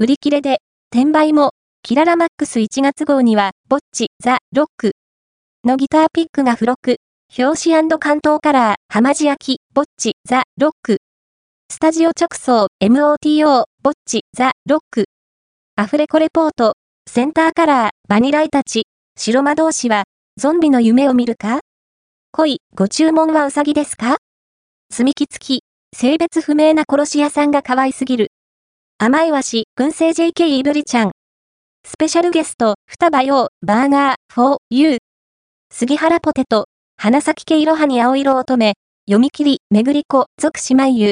売り切れで、転売も、キララマックス1月号には、ボッチ、ザ・ロックのギターピックが付録、表紙関東カラー、浜地焼き、ボッチ、ザ・ロック。スタジオ直送、MOTO、ボッチ、ザ・ロック。アフレコレポート、センターカラー、バニライたち、白魔同士は、ゾンビの夢を見るか？恋、ご注文はうさぎですか？積み木付き、性別不明な殺し屋さんが可愛すぎる。甘いわし、群生 JK イブリちゃん。スペシャルゲスト、双葉用、バーガー、フォー、ユー。杉原ポテト、花咲系いろはに青色乙女、読み切り、めぐり子、属姉妹優。